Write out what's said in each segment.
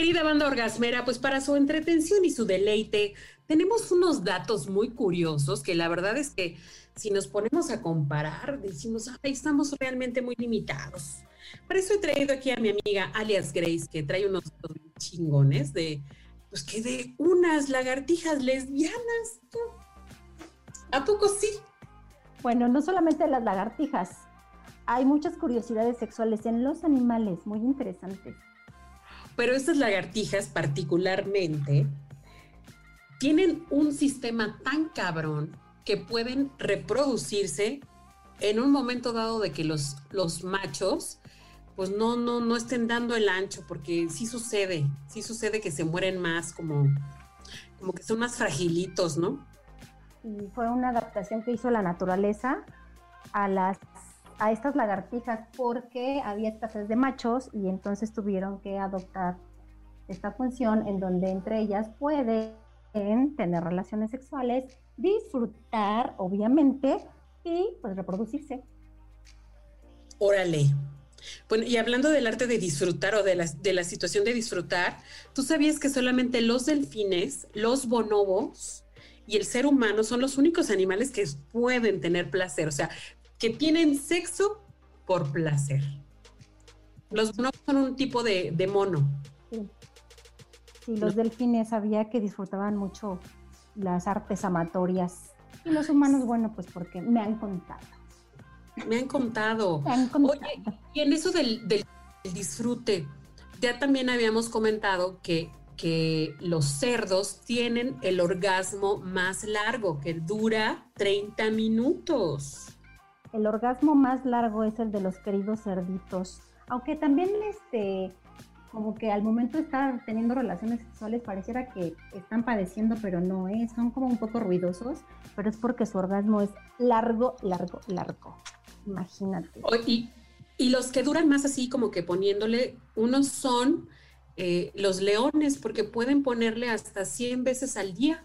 Querida banda orgasmera, pues para su entretención y su deleite, tenemos unos datos muy curiosos que la verdad es que si nos ponemos a comparar, decimos, ay, estamos realmente muy limitados. Por eso he traído aquí a mi amiga alias Grace, que trae unos chingones de, pues que de unas lagartijas lesbianas. ¿A poco sí? Bueno, no solamente las lagartijas, hay muchas curiosidades sexuales en los animales muy interesantes. Pero estas lagartijas particularmente tienen un sistema tan cabrón que pueden reproducirse en un momento dado de que los, los machos pues no, no, no estén dando el ancho, porque sí sucede, sí sucede que se mueren más, como, como que son más fragilitos, ¿no? Y fue una adaptación que hizo la naturaleza a las a estas lagartijas porque había escasez de machos y entonces tuvieron que adoptar esta función en donde entre ellas pueden tener relaciones sexuales, disfrutar, obviamente, y pues reproducirse. Órale. Bueno, y hablando del arte de disfrutar o de la, de la situación de disfrutar, ¿tú sabías que solamente los delfines, los bonobos y el ser humano son los únicos animales que pueden tener placer? O sea, que tienen sexo por placer. Los bonobos son un tipo de, de mono. Sí. sí los delfines sabía que disfrutaban mucho las artes amatorias. Y los humanos, bueno, pues porque me han contado. Me han contado. Me han contado. Oye, y en eso del, del, disfrute, ya también habíamos comentado que, que los cerdos tienen el orgasmo más largo, que dura 30 minutos. El orgasmo más largo es el de los queridos cerditos, aunque también este como que al momento de estar teniendo relaciones sexuales pareciera que están padeciendo, pero no es, son como un poco ruidosos, pero es porque su orgasmo es largo, largo, largo. Imagínate. Y, y los que duran más así como que poniéndole, unos son eh, los leones, porque pueden ponerle hasta 100 veces al día.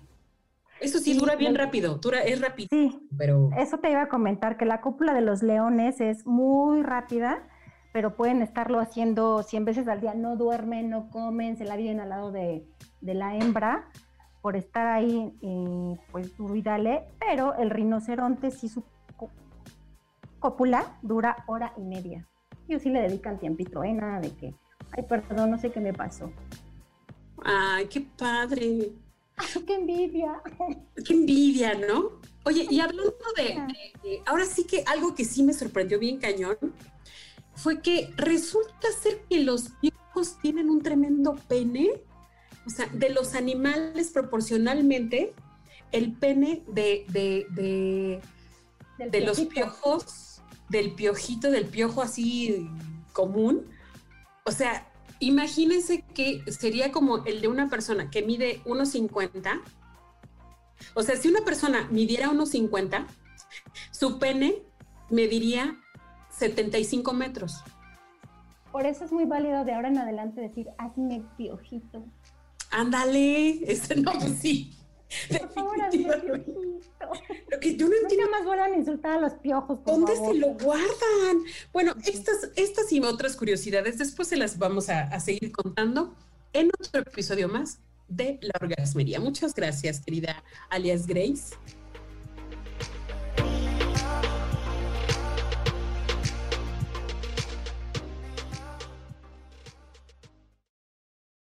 Eso sí, sí dura bien rápido, dura, es rápido. Sí, pero... eso te iba a comentar, que la cópula de los leones es muy rápida, pero pueden estarlo haciendo 100 veces al día, no duermen, no comen, se la viven al lado de, de la hembra por estar ahí, eh, pues duro y dale, pero el rinoceronte sí su cópula dura hora y media. Ellos sí le dedican tiempito, ¿eh? Nada de que, ay, perdón, no sé qué me pasó. Ay, qué padre. Qué envidia. Qué envidia, ¿no? Oye, y hablando de, de, de, ahora sí que algo que sí me sorprendió bien cañón, fue que resulta ser que los viejos tienen un tremendo pene. O sea, de los animales proporcionalmente, el pene de, de, de, de los piojos, del piojito, del piojo así común. O sea, imagínense que sería como el de una persona que mide 1,50. O sea, si una persona midiera 1,50, su pene mediría 75 metros. Por eso es muy válido de ahora en adelante decir, hazme piojito. Ándale, este no, pues sí. Por favor, hazme piojito. Lo que yo no más vuelvan a insultar a los piojos. Por ¿Dónde favor. se lo guardan? Bueno, estas, estas y otras curiosidades después se las vamos a, a seguir contando en otro episodio más de La Orgasmería. Muchas gracias, querida alias Grace.